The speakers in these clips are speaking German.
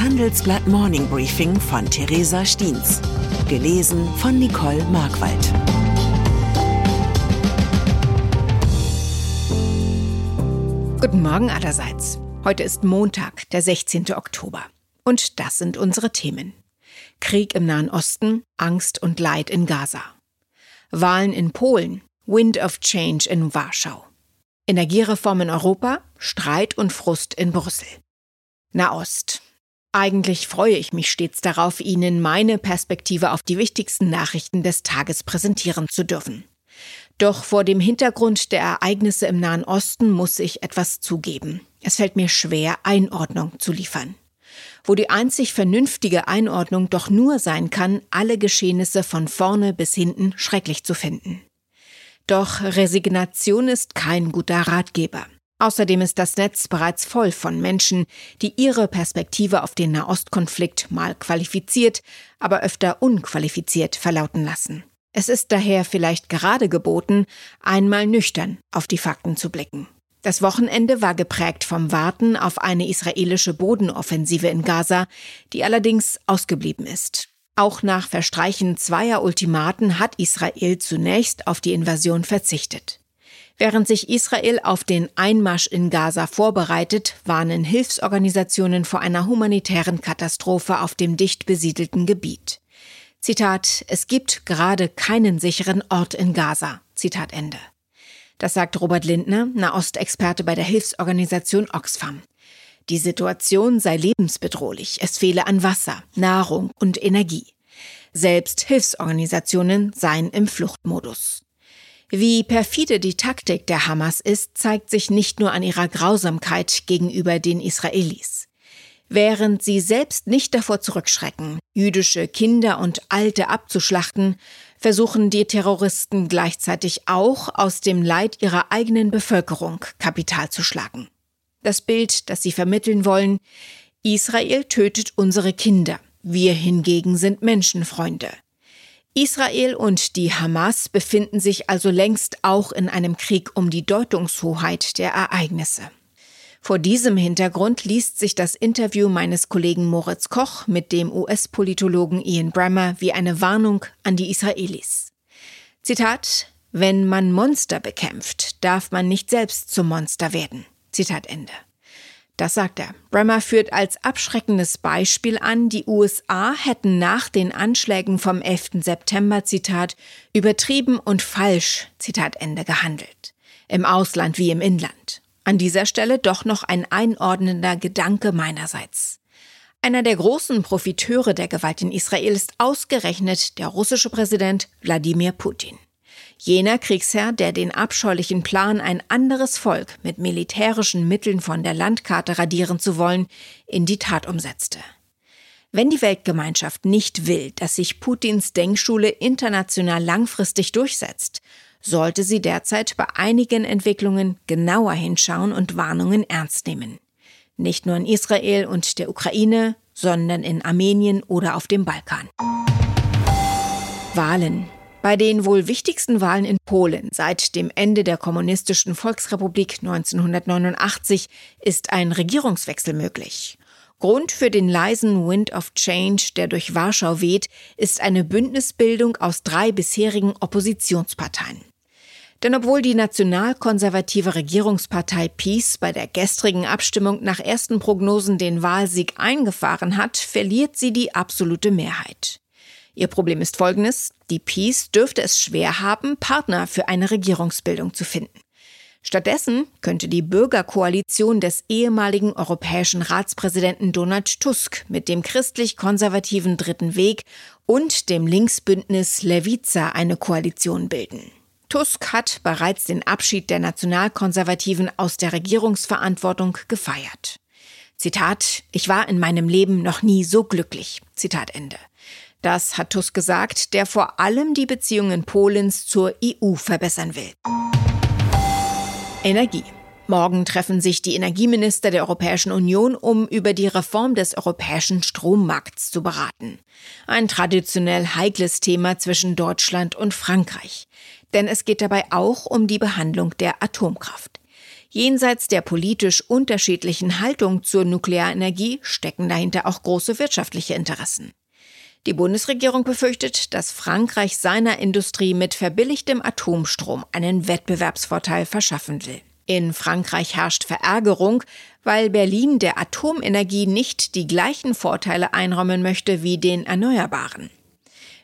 Handelsblatt Morning Briefing von Theresa Stiens. Gelesen von Nicole Markwald. Guten Morgen allerseits. Heute ist Montag, der 16. Oktober. Und das sind unsere Themen. Krieg im Nahen Osten, Angst und Leid in Gaza. Wahlen in Polen, Wind of Change in Warschau. Energiereform in Europa, Streit und Frust in Brüssel. Nahost. Eigentlich freue ich mich stets darauf, Ihnen meine Perspektive auf die wichtigsten Nachrichten des Tages präsentieren zu dürfen. Doch vor dem Hintergrund der Ereignisse im Nahen Osten muss ich etwas zugeben. Es fällt mir schwer, Einordnung zu liefern. Wo die einzig vernünftige Einordnung doch nur sein kann, alle Geschehnisse von vorne bis hinten schrecklich zu finden. Doch Resignation ist kein guter Ratgeber. Außerdem ist das Netz bereits voll von Menschen, die ihre Perspektive auf den Nahostkonflikt mal qualifiziert, aber öfter unqualifiziert verlauten lassen. Es ist daher vielleicht gerade geboten, einmal nüchtern auf die Fakten zu blicken. Das Wochenende war geprägt vom Warten auf eine israelische Bodenoffensive in Gaza, die allerdings ausgeblieben ist. Auch nach Verstreichen zweier Ultimaten hat Israel zunächst auf die Invasion verzichtet. Während sich Israel auf den Einmarsch in Gaza vorbereitet, warnen Hilfsorganisationen vor einer humanitären Katastrophe auf dem dicht besiedelten Gebiet. Zitat, es gibt gerade keinen sicheren Ort in Gaza. Zitat Ende. Das sagt Robert Lindner, Nahostexperte bei der Hilfsorganisation Oxfam. Die Situation sei lebensbedrohlich, es fehle an Wasser, Nahrung und Energie. Selbst Hilfsorganisationen seien im Fluchtmodus. Wie perfide die Taktik der Hamas ist, zeigt sich nicht nur an ihrer Grausamkeit gegenüber den Israelis. Während sie selbst nicht davor zurückschrecken, jüdische Kinder und Alte abzuschlachten, versuchen die Terroristen gleichzeitig auch aus dem Leid ihrer eigenen Bevölkerung Kapital zu schlagen. Das Bild, das sie vermitteln wollen, Israel tötet unsere Kinder, wir hingegen sind Menschenfreunde. Israel und die Hamas befinden sich also längst auch in einem Krieg um die Deutungshoheit der Ereignisse. Vor diesem Hintergrund liest sich das Interview meines Kollegen Moritz Koch mit dem US-Politologen Ian Brammer wie eine Warnung an die Israelis. Zitat Wenn man Monster bekämpft, darf man nicht selbst zum Monster werden. Zitat Ende. Das sagt er. Bremer führt als abschreckendes Beispiel an, die USA hätten nach den Anschlägen vom 11. September, Zitat, übertrieben und falsch, Zitat Ende, gehandelt. Im Ausland wie im Inland. An dieser Stelle doch noch ein einordnender Gedanke meinerseits. Einer der großen Profiteure der Gewalt in Israel ist ausgerechnet der russische Präsident Wladimir Putin. Jener Kriegsherr, der den abscheulichen Plan, ein anderes Volk mit militärischen Mitteln von der Landkarte radieren zu wollen, in die Tat umsetzte. Wenn die Weltgemeinschaft nicht will, dass sich Putins Denkschule international langfristig durchsetzt, sollte sie derzeit bei einigen Entwicklungen genauer hinschauen und Warnungen ernst nehmen. Nicht nur in Israel und der Ukraine, sondern in Armenien oder auf dem Balkan. Wahlen. Bei den wohl wichtigsten Wahlen in Polen seit dem Ende der kommunistischen Volksrepublik 1989 ist ein Regierungswechsel möglich. Grund für den leisen Wind of Change, der durch Warschau weht, ist eine Bündnisbildung aus drei bisherigen Oppositionsparteien. Denn obwohl die nationalkonservative Regierungspartei Peace bei der gestrigen Abstimmung nach ersten Prognosen den Wahlsieg eingefahren hat, verliert sie die absolute Mehrheit. Ihr Problem ist folgendes. Die Peace dürfte es schwer haben, Partner für eine Regierungsbildung zu finden. Stattdessen könnte die Bürgerkoalition des ehemaligen europäischen Ratspräsidenten Donald Tusk mit dem christlich-konservativen Dritten Weg und dem Linksbündnis Levica eine Koalition bilden. Tusk hat bereits den Abschied der Nationalkonservativen aus der Regierungsverantwortung gefeiert. Zitat, ich war in meinem Leben noch nie so glücklich. Zitat Ende. Das hat Tusk gesagt, der vor allem die Beziehungen Polens zur EU verbessern will. Energie. Morgen treffen sich die Energieminister der Europäischen Union, um über die Reform des europäischen Strommarkts zu beraten. Ein traditionell heikles Thema zwischen Deutschland und Frankreich. Denn es geht dabei auch um die Behandlung der Atomkraft. Jenseits der politisch unterschiedlichen Haltung zur Nuklearenergie stecken dahinter auch große wirtschaftliche Interessen. Die Bundesregierung befürchtet, dass Frankreich seiner Industrie mit verbilligtem Atomstrom einen Wettbewerbsvorteil verschaffen will. In Frankreich herrscht Verärgerung, weil Berlin der Atomenergie nicht die gleichen Vorteile einräumen möchte wie den Erneuerbaren.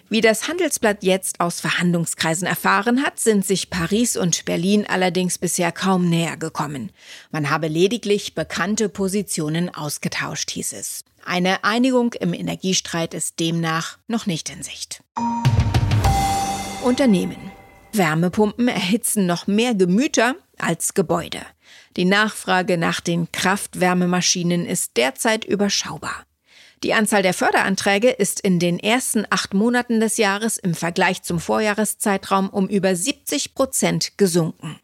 Wie das Handelsblatt jetzt aus Verhandlungskreisen erfahren hat, sind sich Paris und Berlin allerdings bisher kaum näher gekommen. Man habe lediglich bekannte Positionen ausgetauscht, hieß es. Eine Einigung im Energiestreit ist demnach noch nicht in Sicht. Unternehmen. Wärmepumpen erhitzen noch mehr Gemüter als Gebäude. Die Nachfrage nach den Kraft-Wärmemaschinen ist derzeit überschaubar. Die Anzahl der Förderanträge ist in den ersten acht Monaten des Jahres im Vergleich zum Vorjahreszeitraum um über 70 Prozent gesunken.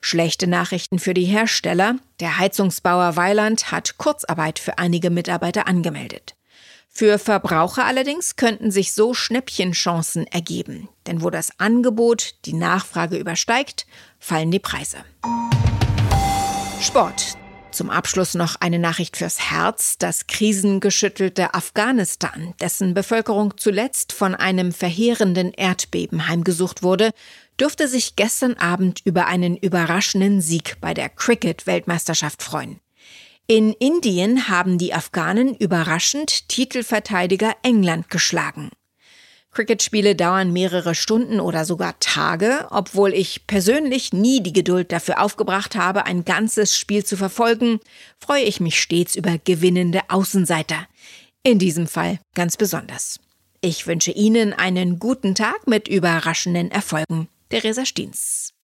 Schlechte Nachrichten für die Hersteller. Der Heizungsbauer Weiland hat Kurzarbeit für einige Mitarbeiter angemeldet. Für Verbraucher allerdings könnten sich so Schnäppchenchancen ergeben. Denn wo das Angebot die Nachfrage übersteigt, fallen die Preise. Sport. Zum Abschluss noch eine Nachricht fürs Herz. Das krisengeschüttelte Afghanistan, dessen Bevölkerung zuletzt von einem verheerenden Erdbeben heimgesucht wurde, dürfte sich gestern Abend über einen überraschenden Sieg bei der Cricket-Weltmeisterschaft freuen. In Indien haben die Afghanen überraschend Titelverteidiger England geschlagen. Cricket-Spiele dauern mehrere Stunden oder sogar Tage, obwohl ich persönlich nie die Geduld dafür aufgebracht habe, ein ganzes Spiel zu verfolgen, freue ich mich stets über gewinnende Außenseiter. In diesem Fall ganz besonders. Ich wünsche Ihnen einen guten Tag mit überraschenden Erfolgen. Theresa Stiens.